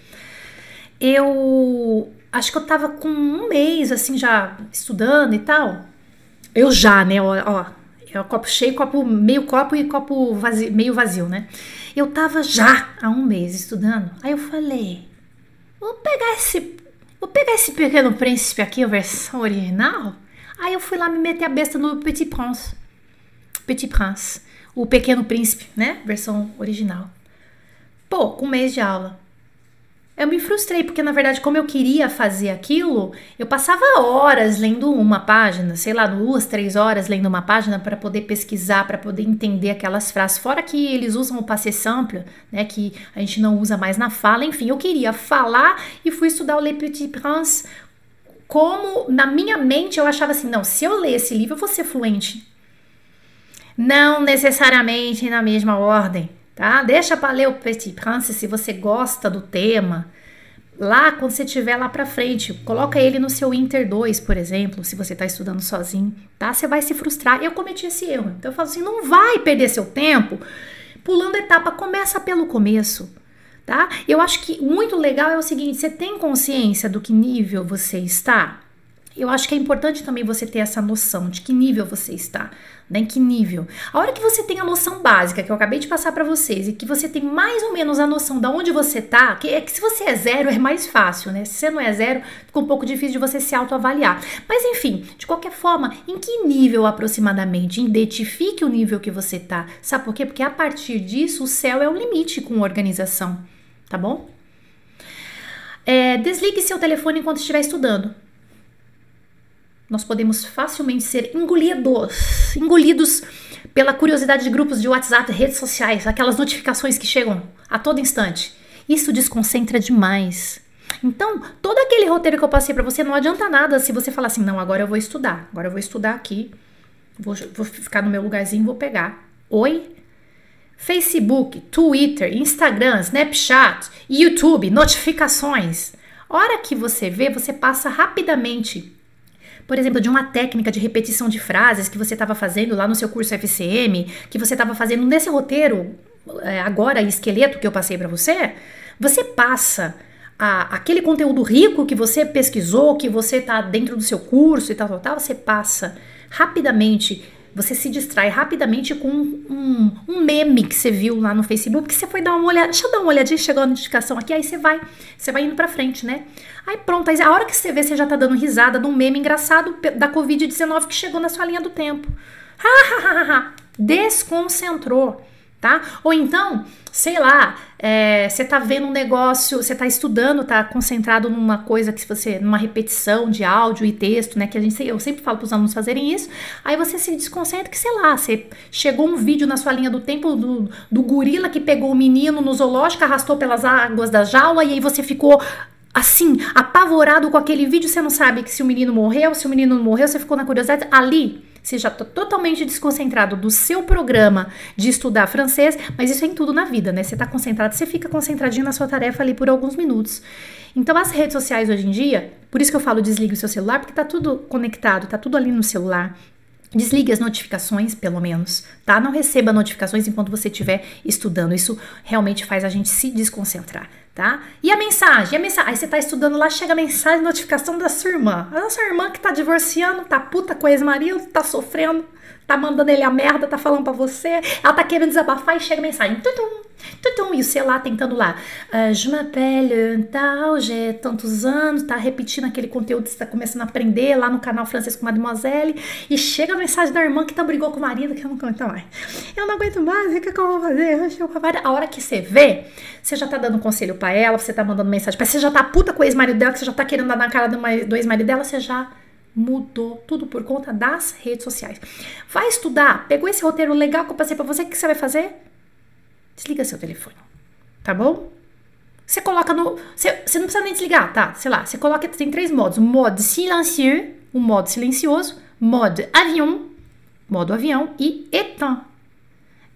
eu acho que eu tava com um mês, assim, já estudando e tal. Eu já, né, ó, ó é o copo cheio, copo meio copo e copo vazio, meio vazio, né? Eu tava já há um mês estudando. Aí eu falei, vou pegar esse, vou pegar esse Pequeno Príncipe aqui, a versão original. Aí eu fui lá me meter a besta no Petit Prince. Petit Prince, o Pequeno Príncipe, né? Versão original. Pô, com um mês de aula. Eu me frustrei, porque na verdade, como eu queria fazer aquilo, eu passava horas lendo uma página, sei lá, duas, três horas lendo uma página para poder pesquisar, para poder entender aquelas frases. Fora que eles usam o passé simple, né, que a gente não usa mais na fala. Enfim, eu queria falar e fui estudar o Le Petit Prince. Como na minha mente eu achava assim: não, se eu ler esse livro, eu vou ser fluente. Não necessariamente na mesma ordem tá? Deixa para ler o Petit Prince se você gosta do tema. Lá, quando você estiver lá para frente, coloca ele no seu Inter 2, por exemplo, se você está estudando sozinho, tá? Você vai se frustrar. Eu cometi esse erro. Então eu falo assim, não vai perder seu tempo pulando etapa, começa pelo começo, tá? Eu acho que muito legal é o seguinte, você tem consciência do que nível você está? Eu acho que é importante também você ter essa noção de que nível você está, né? Em que nível. A hora que você tem a noção básica que eu acabei de passar para vocês e que você tem mais ou menos a noção de onde você tá, que é que se você é zero é mais fácil, né? Se você não é zero, fica um pouco difícil de você se autoavaliar. Mas enfim, de qualquer forma, em que nível aproximadamente? Identifique o nível que você tá. Sabe por quê? Porque a partir disso o céu é o limite com organização, tá bom? É, desligue seu telefone enquanto estiver estudando nós podemos facilmente ser engolidos, engolidos pela curiosidade de grupos de WhatsApp, redes sociais, aquelas notificações que chegam a todo instante. Isso desconcentra demais. Então, todo aquele roteiro que eu passei para você não adianta nada se você falar assim: não, agora eu vou estudar, agora eu vou estudar aqui, vou, vou ficar no meu lugarzinho, vou pegar. Oi? Facebook, Twitter, Instagram, Snapchat, YouTube, notificações. Hora que você vê, você passa rapidamente por exemplo, de uma técnica de repetição de frases que você estava fazendo lá no seu curso FCM, que você estava fazendo nesse roteiro é, agora esqueleto que eu passei para você, você passa a, aquele conteúdo rico que você pesquisou, que você está dentro do seu curso e tal, tal, tal, você passa rapidamente você se distrai rapidamente com um, um, meme que você viu lá no Facebook, que você foi dar uma olhada, deixa eu dar uma olhadinha, chegou a notificação aqui, aí você vai, você vai indo pra frente, né? Aí pronto, aí a hora que você vê, você já tá dando risada de um meme engraçado da Covid-19 que chegou na sua linha do tempo. Desconcentrou tá? Ou então, sei lá, é, você tá vendo um negócio, você tá estudando, tá concentrado numa coisa que você, numa repetição de áudio e texto, né? Que a gente, eu sempre falo para os alunos fazerem isso. Aí você se desconcentra que, sei lá, você chegou um vídeo na sua linha do tempo do, do gorila que pegou o menino no zoológico, arrastou pelas águas da jaula e aí você ficou assim, apavorado com aquele vídeo, você não sabe que se o menino morreu, se o menino não morreu, você ficou na curiosidade ali já está totalmente desconcentrado do seu programa de estudar francês, mas isso é em tudo na vida, né? Você está concentrado, você fica concentradinho na sua tarefa ali por alguns minutos. Então, as redes sociais hoje em dia, por isso que eu falo desligue o seu celular, porque está tudo conectado, está tudo ali no celular. Desligue as notificações, pelo menos, tá? Não receba notificações enquanto você estiver estudando. Isso realmente faz a gente se desconcentrar, tá? E a mensagem? A mensagem? Aí você tá estudando lá, chega a mensagem, notificação da sua irmã. A sua irmã que tá divorciando, tá puta com o ex-marido, tá sofrendo, tá mandando ele a merda, tá falando para você, ela tá querendo desabafar e chega a mensagem. Tudum. Então, e você lá tentando lá, uh, je m'appelle tal, j'ai tantos anos, tá repetindo aquele conteúdo que você tá começando a aprender lá no canal Francês com Mademoiselle, e chega a mensagem da irmã que tá brigou com o marido, que eu não aguento mais. Eu não aguento mais, o que, que eu vou fazer? A hora que você vê, você já tá dando conselho para ela, você tá mandando mensagem pra você já tá puta com o ex-marido dela, que você já tá querendo dar na cara do ex-marido dela, você já mudou tudo por conta das redes sociais. Vai estudar, pegou esse roteiro legal que eu passei pra você, o que você vai fazer? Desliga seu telefone, tá bom? Você coloca no. Você, você não precisa nem desligar, tá? Sei lá, você coloca. Tem três modos: modo silencieux, o modo silencioso, modo avião, modo avião e éteint.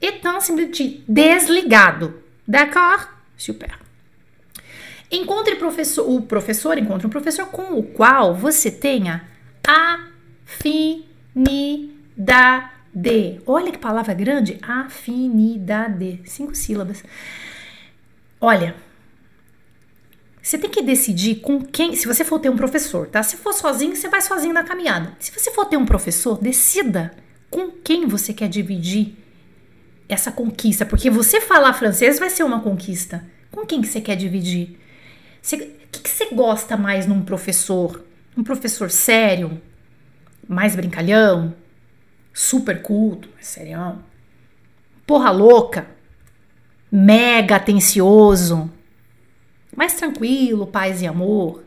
Éteint simplesmente desligado. D'accord? Super. Encontre professor, o professor, encontre um professor com o qual você tenha afinidade de. Olha que palavra grande, afinidade. Cinco sílabas. Olha, você tem que decidir com quem. Se você for ter um professor, tá? Se for sozinho, você vai sozinho na caminhada. Se você for ter um professor, decida com quem você quer dividir essa conquista. Porque você falar francês vai ser uma conquista. Com quem que você quer dividir? O que, que você gosta mais num professor? Um professor sério? Mais brincalhão? Super culto, serião, porra louca, mega atencioso, mais tranquilo, paz e amor.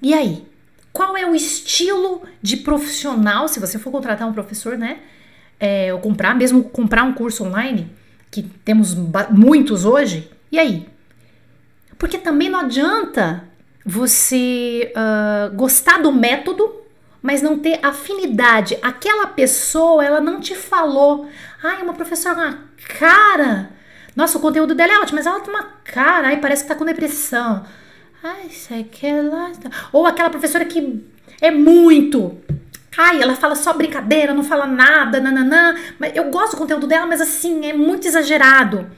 E aí? Qual é o estilo de profissional, se você for contratar um professor, né? É, ou comprar, mesmo comprar um curso online, que temos muitos hoje, e aí? Porque também não adianta você uh, gostar do método mas não ter afinidade. Aquela pessoa, ela não te falou. Ai, uma professora uma cara. Nossa, o conteúdo dela é ótimo, mas ela tem uma cara. Ai, parece que tá com depressão. Ai, sei que lá. Ou aquela professora que é muito. Ai, ela fala só brincadeira, não fala nada, nananã. Mas eu gosto do conteúdo dela, mas assim, é muito exagerado.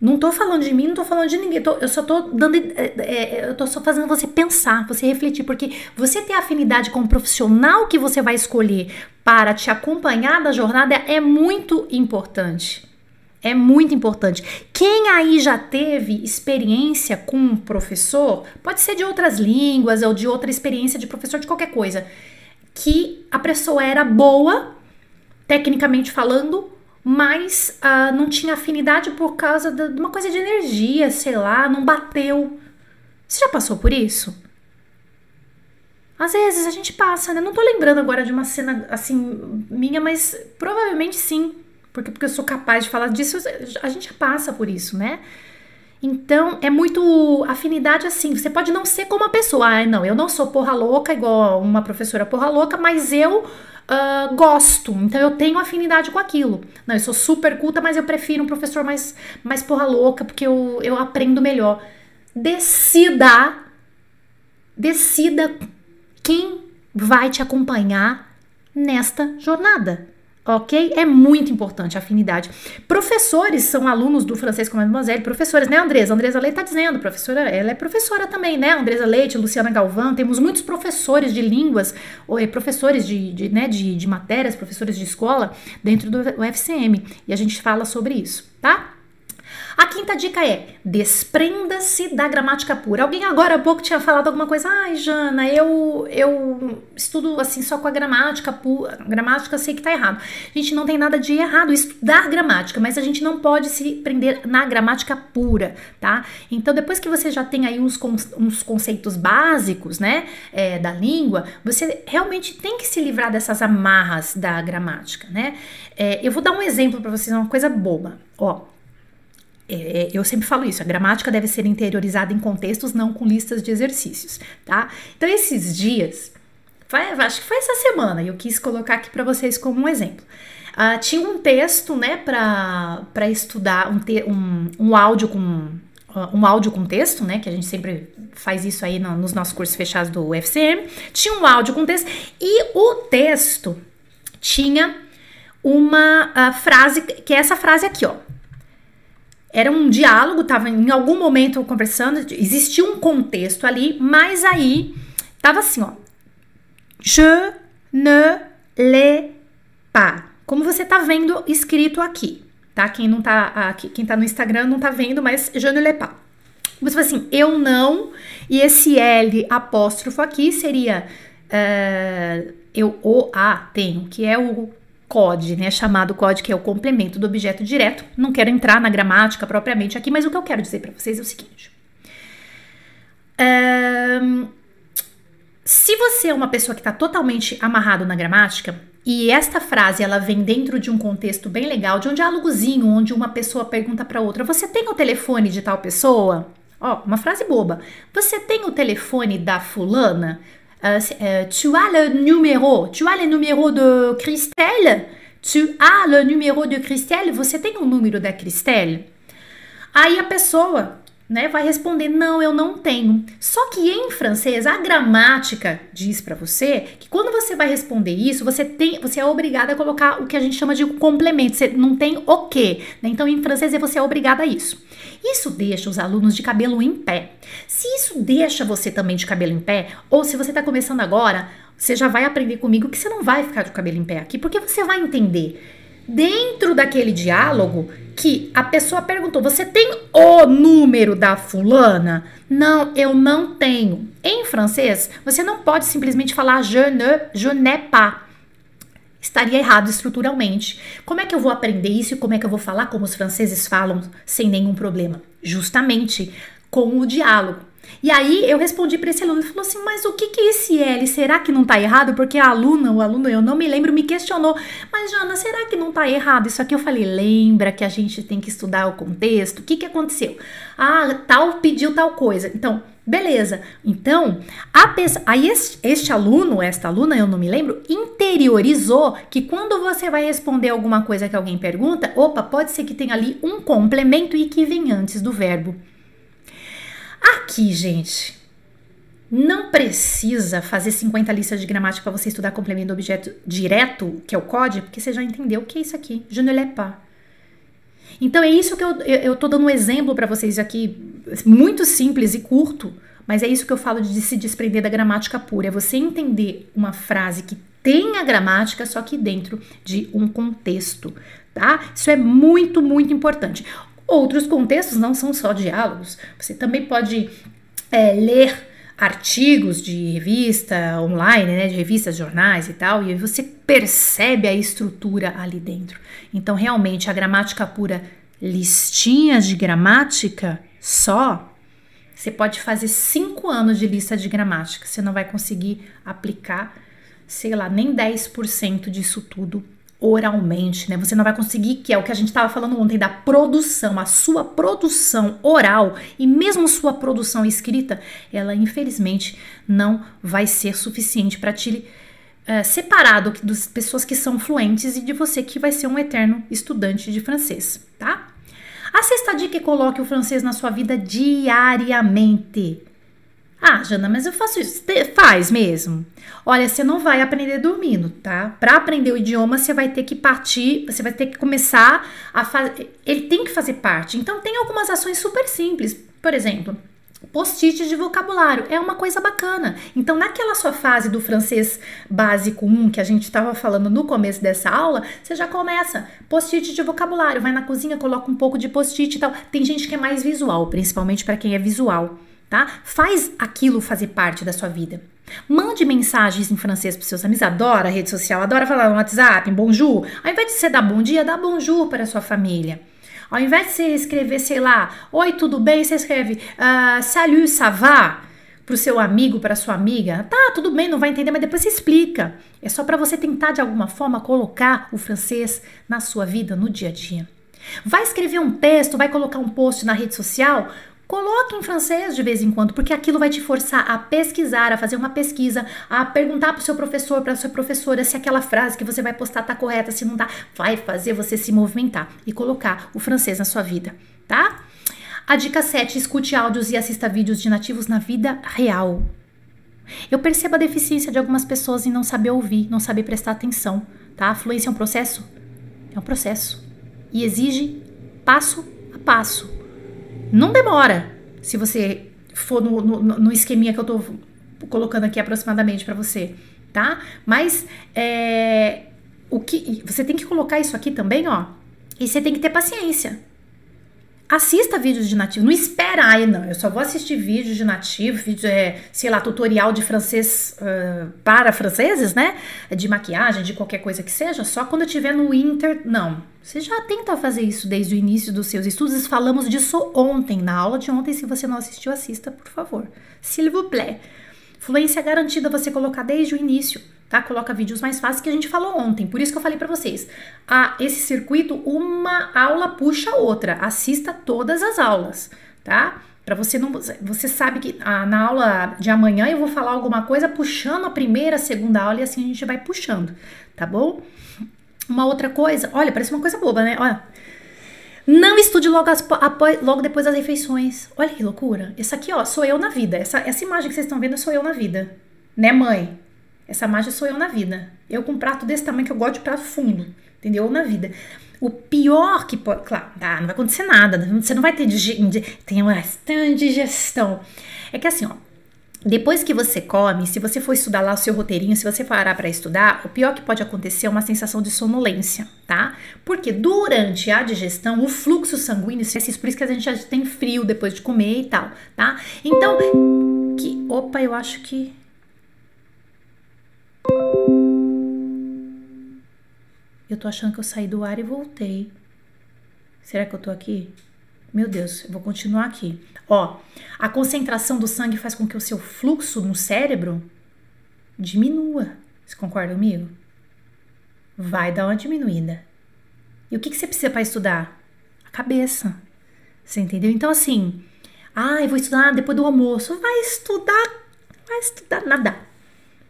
Não tô falando de mim, não tô falando de ninguém. Tô, eu só tô dando. É, é, eu tô só fazendo você pensar, você refletir, porque você ter afinidade com o profissional que você vai escolher para te acompanhar da jornada é muito importante. É muito importante. Quem aí já teve experiência com um professor, pode ser de outras línguas ou de outra experiência de professor de qualquer coisa, que a pessoa era boa, tecnicamente falando, mas uh, não tinha afinidade por causa de uma coisa de energia, sei lá, não bateu. Você já passou por isso? Às vezes a gente passa, né? Não tô lembrando agora de uma cena assim minha, mas provavelmente sim. Porque, porque eu sou capaz de falar disso, a gente passa por isso, né? Então, é muito afinidade assim. Você pode não ser como a pessoa. Ah, não, eu não sou porra louca, igual uma professora porra louca, mas eu uh, gosto, então eu tenho afinidade com aquilo. Não, eu sou super culta, mas eu prefiro um professor mais, mais porra louca, porque eu, eu aprendo melhor. Decida, decida quem vai te acompanhar nesta jornada ok? É muito importante a afinidade. Professores são alunos do francês com Mademoiselle, professores, né, Andresa? Andresa Leite tá dizendo, professora, ela é professora também, né? Andresa Leite, Luciana Galvão, temos muitos professores de línguas, é, professores de, de, né, de, de matérias, professores de escola dentro do UFCM, e a gente fala sobre isso, tá? A quinta dica é: desprenda-se da gramática pura. Alguém agora há pouco tinha falado alguma coisa. Ai, Jana, eu eu estudo assim só com a gramática pura. Gramática sei que tá errado. A gente não tem nada de errado estudar gramática, mas a gente não pode se prender na gramática pura, tá? Então, depois que você já tem aí uns, uns conceitos básicos, né, é, da língua, você realmente tem que se livrar dessas amarras da gramática, né? É, eu vou dar um exemplo para vocês, uma coisa boba. Ó, é, eu sempre falo isso, a gramática deve ser interiorizada em contextos, não com listas de exercícios, tá? Então, esses dias, foi, acho que foi essa semana, eu quis colocar aqui para vocês como um exemplo. Uh, tinha um texto, né, para estudar, um, te, um, um áudio com uh, um áudio com texto, né? Que a gente sempre faz isso aí no, nos nossos cursos fechados do UFCM. Tinha um áudio com texto e o texto tinha uma uh, frase, que é essa frase aqui, ó. Era um diálogo, tava em algum momento conversando, existia um contexto ali, mas aí tava assim, ó. Je ne l'ai pas. Como você tá vendo escrito aqui, tá? Quem não tá, quem tá no Instagram não tá vendo, mas je ne l'ai pas. Você fala assim, eu não, e esse L apóstrofo aqui seria uh, eu o a tenho, que é o COD, né? Chamado COD, que é o complemento do objeto direto. Não quero entrar na gramática propriamente aqui, mas o que eu quero dizer para vocês é o seguinte. Um, se você é uma pessoa que está totalmente amarrado na gramática, e esta frase ela vem dentro de um contexto bem legal, de um diálogozinho, onde uma pessoa pergunta para outra: Você tem o telefone de tal pessoa? Ó, uma frase boba. Você tem o telefone da fulana? Uh, uh, tu as le numéro? Tu as le numéro de Christelle? Tu as le numéro de Christelle? Você tem o número da Christelle? Aí a né, vai responder: não, eu não tenho. Só que em francês, a gramática diz para você que quando você vai responder isso, você tem, você é obrigada a colocar o que a gente chama de complemento. Você não tem o quê. Né? Então, em francês, você é obrigada a isso. Isso deixa os alunos de cabelo em pé. Se isso deixa você também de cabelo em pé, ou se você está começando agora, você já vai aprender comigo que você não vai ficar de cabelo em pé aqui, porque você vai entender dentro daquele diálogo que a pessoa perguntou: Você tem o número da fulana? Não, eu não tenho. Em francês, você não pode simplesmente falar je ne, je n'ai pas. Estaria errado estruturalmente. Como é que eu vou aprender isso e como é que eu vou falar como os franceses falam sem nenhum problema? Justamente com o diálogo. E aí eu respondi para esse aluno, ele falou assim, mas o que que é esse L? Será que não tá errado? Porque a aluna, o aluno, eu não me lembro, me questionou, mas Jana, será que não tá errado? Isso aqui eu falei, lembra que a gente tem que estudar o contexto? O que que aconteceu? Ah, tal pediu tal coisa. Então, beleza. Então, a pessoa, aí este, este aluno, esta aluna, eu não me lembro, interiorizou que quando você vai responder alguma coisa que alguém pergunta, opa, pode ser que tenha ali um complemento e que vem antes do verbo. Aqui, gente, não precisa fazer 50 listas de gramática para você estudar complemento do objeto direto, que é o código, porque você já entendeu o que é isso aqui. Je ne l'ai pas. Então é isso que eu, eu tô dando um exemplo para vocês aqui, muito simples e curto, mas é isso que eu falo de se desprender da gramática pura. É você entender uma frase que tem a gramática, só que dentro de um contexto, tá? Isso é muito, muito importante. Outros contextos não são só diálogos. Você também pode é, ler artigos de revista online, né, de revistas, jornais e tal, e você percebe a estrutura ali dentro. Então, realmente, a gramática pura, listinhas de gramática só, você pode fazer cinco anos de lista de gramática, você não vai conseguir aplicar, sei lá, nem 10% disso tudo oralmente, né? Você não vai conseguir, que é o que a gente estava falando ontem, da produção, a sua produção oral e mesmo sua produção escrita, ela infelizmente não vai ser suficiente para te uh, separar do, das pessoas que são fluentes e de você que vai ser um eterno estudante de francês, tá? A sexta dica é coloque o francês na sua vida diariamente. Ah, Jana, mas eu faço isso. Faz mesmo. Olha, você não vai aprender dormindo, tá? Para aprender o idioma, você vai ter que partir, você vai ter que começar a fazer. Ele tem que fazer parte. Então, tem algumas ações super simples. Por exemplo, post-it de vocabulário é uma coisa bacana. Então, naquela sua fase do francês básico 1 que a gente estava falando no começo dessa aula, você já começa post-it de vocabulário, vai na cozinha, coloca um pouco de post-it e tal. Tem gente que é mais visual, principalmente para quem é visual tá? Faz aquilo fazer parte da sua vida. Mande mensagens em francês para seus amigos. Adora rede social, adora falar no WhatsApp, em bonjour. Ao invés de você dar bom dia, dá bonjour para a sua família. Ao invés de você escrever, sei lá, oi, tudo bem? Você escreve uh, salut, ça va? Para o seu amigo, para sua amiga. Tá, tudo bem, não vai entender, mas depois você explica. É só para você tentar, de alguma forma, colocar o francês na sua vida, no dia a dia. Vai escrever um texto, vai colocar um post na rede social, Coloque em francês de vez em quando, porque aquilo vai te forçar a pesquisar, a fazer uma pesquisa, a perguntar para o seu professor, para a sua professora se aquela frase que você vai postar está correta, se não está, vai fazer você se movimentar e colocar o francês na sua vida, tá? A dica 7, escute áudios e assista vídeos de nativos na vida real. Eu percebo a deficiência de algumas pessoas em não saber ouvir, não saber prestar atenção, tá? A fluência é um processo? É um processo. E exige passo a passo não demora se você for no, no, no esqueminha que eu tô colocando aqui aproximadamente para você, tá? Mas é, o que você tem que colocar isso aqui também, ó. E você tem que ter paciência. Assista vídeos de nativo. Não espera, ai, não. Eu só vou assistir vídeos de nativo, vídeo, é, sei lá, tutorial de francês uh, para franceses, né? De maquiagem, de qualquer coisa que seja, só quando eu tiver no Inter. Não. Você já tenta fazer isso desde o início dos seus estudos. Falamos disso ontem, na aula de ontem. Se você não assistiu, assista, por favor. S'il vous plaît. Fluência garantida você colocar desde o início tá? Coloca vídeos mais fáceis que a gente falou ontem. Por isso que eu falei para vocês. Ah, esse circuito, uma aula puxa outra. Assista todas as aulas, tá? Para você não, você sabe que ah, na aula de amanhã eu vou falar alguma coisa puxando a primeira, a segunda aula e assim a gente vai puxando, tá bom? Uma outra coisa, olha, parece uma coisa boba, né? Olha, não estude logo, as, após, logo depois das refeições. Olha que loucura. Essa aqui, ó, sou eu na vida. Essa, essa imagem que vocês estão vendo sou eu na vida. Né, mãe? Essa magia sou eu na vida. Eu com um prato desse tamanho que eu gosto de prato fundo, entendeu? Na vida. O pior que pode. Claro, ah, não vai acontecer nada. Você não vai ter. Tem uma digestão. É que assim, ó. Depois que você come, se você for estudar lá o seu roteirinho, se você parar para estudar, o pior que pode acontecer é uma sensação de sonolência, tá? Porque durante a digestão, o fluxo sanguíneo, por isso que a gente já tem frio depois de comer e tal, tá? Então, que, opa, eu acho que eu tô achando que eu saí do ar e voltei. Será que eu tô aqui? Meu Deus, eu vou continuar aqui. Ó, a concentração do sangue faz com que o seu fluxo no cérebro diminua. Você concorda comigo? Vai dar uma diminuída. E o que, que você precisa para estudar? A cabeça. Você entendeu? Então, assim, ah, eu vou estudar depois do almoço. Vai estudar, vai estudar nada.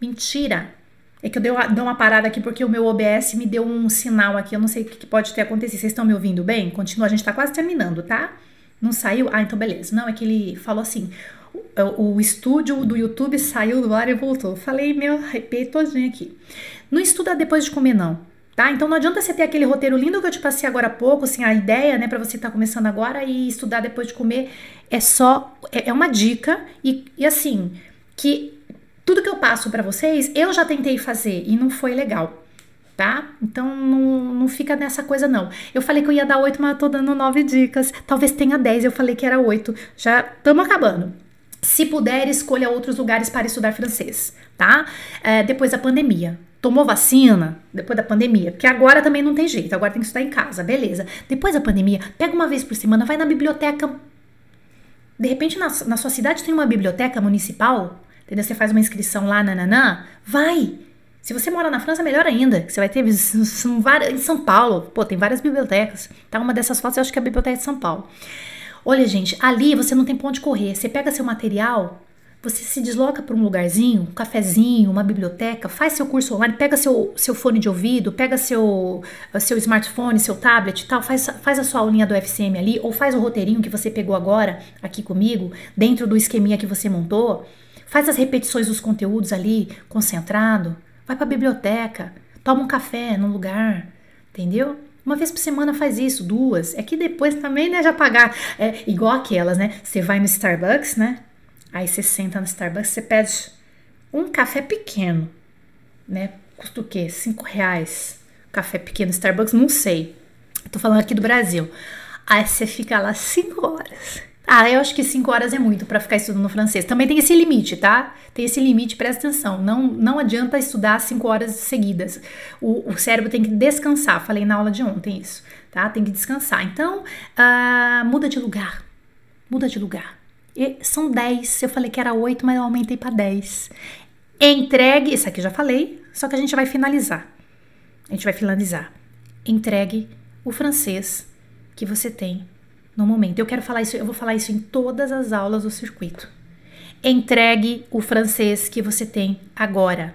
Mentira. É que eu dei dei uma parada aqui porque o meu OBS me deu um sinal aqui. Eu não sei o que pode ter acontecido. Vocês estão me ouvindo bem? Continua, a gente tá quase terminando, tá? Não saiu? Ah, então beleza. Não, é que ele falou assim: o, o estúdio do YouTube saiu do ar e voltou. Falei, meu, arrepiei todinho aqui. Não estuda depois de comer, não. Tá? Então não adianta você ter aquele roteiro lindo que eu te passei agora há pouco, assim, a ideia, né, para você estar tá começando agora e estudar depois de comer é só é, é uma dica e, e assim, que tudo que eu passo para vocês, eu já tentei fazer e não foi legal, tá? Então não, não fica nessa coisa não. Eu falei que eu ia dar oito, mas eu tô dando nove dicas. Talvez tenha dez, eu falei que era oito. Já estamos acabando. Se puder, escolha outros lugares para estudar francês, tá? É, depois da pandemia. Tomou vacina depois da pandemia, porque agora também não tem jeito, agora tem que estudar em casa, beleza. Depois da pandemia, pega uma vez por semana, vai na biblioteca. De repente, na, na sua cidade tem uma biblioteca municipal entendeu? Você faz uma inscrição lá, nananã, vai! Se você mora na França, melhor ainda. Você vai ter em São Paulo. Pô, tem várias bibliotecas. Tá uma dessas fotos, eu acho que é a biblioteca de São Paulo. Olha, gente, ali você não tem ponto de correr. Você pega seu material, você se desloca para um lugarzinho, um cafezinho, uma biblioteca, faz seu curso online, pega seu, seu fone de ouvido, pega seu, seu smartphone, seu tablet e tal, faz, faz a sua aulinha do FCM ali, ou faz o roteirinho que você pegou agora aqui comigo, dentro do esqueminha que você montou. Faz as repetições dos conteúdos ali, concentrado. Vai para a biblioteca, toma um café no lugar, entendeu? Uma vez por semana faz isso, duas. É que depois também, né, já pagar. É igual aquelas, né? Você vai no Starbucks, né? Aí você senta no Starbucks, você pede um café pequeno, né? Custa o quê? Cinco reais. Café pequeno Starbucks, não sei. Tô falando aqui do Brasil. Aí você fica lá cinco horas ah, eu acho que 5 horas é muito para ficar estudando francês. Também tem esse limite, tá? Tem esse limite, presta atenção. Não, não adianta estudar 5 horas seguidas. O, o, cérebro tem que descansar. Falei na aula de ontem isso, tá? Tem que descansar. Então, uh, muda de lugar. Muda de lugar. E são 10. Eu falei que era 8, mas eu aumentei para 10. Entregue. Isso aqui já falei, só que a gente vai finalizar. A gente vai finalizar. Entregue o francês que você tem no momento. Eu quero falar isso, eu vou falar isso em todas as aulas do circuito. Entregue o francês que você tem agora.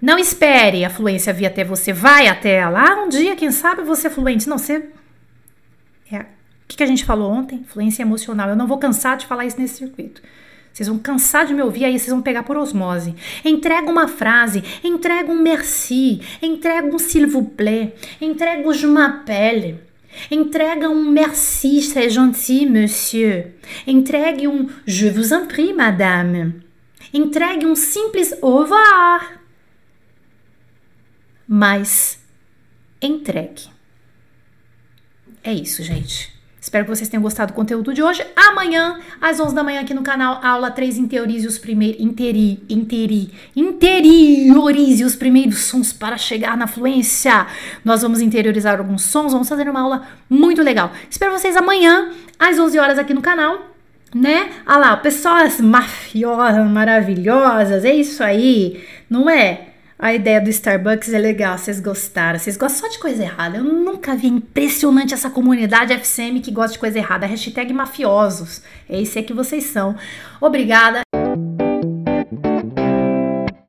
Não espere a fluência vir até você, vai até ela. Um dia, quem sabe, você é fluente. Não, você. É. O que, que a gente falou ontem? Fluência emocional. Eu não vou cansar de falar isso nesse circuito. Vocês vão cansar de me ouvir, aí vocês vão pegar por osmose. Entrega uma frase, entrega um merci, entrega um s'il vous plaît, entrega um je m'appelle. Entregue um merci, c'est gentil, monsieur. Entregue um je vous en prie, madame. Entregue um simples au revoir. Mas entregue. é isso, gente. Espero que vocês tenham gostado do conteúdo de hoje. Amanhã, às 11 da manhã, aqui no canal, aula 3, interiorize os primeiros. Interi, interi, interiorize os primeiros sons para chegar na fluência. Nós vamos interiorizar alguns sons, vamos fazer uma aula muito legal. Espero vocês amanhã, às 11 horas, aqui no canal né? Ah lá, pessoas mafiosas, maravilhosas, é isso aí, não é? A ideia do Starbucks é legal, vocês gostaram. Vocês gostam só de coisa errada. Eu nunca vi impressionante essa comunidade FCM que gosta de coisa errada. Hashtag mafiosos. Esse é que vocês são. Obrigada.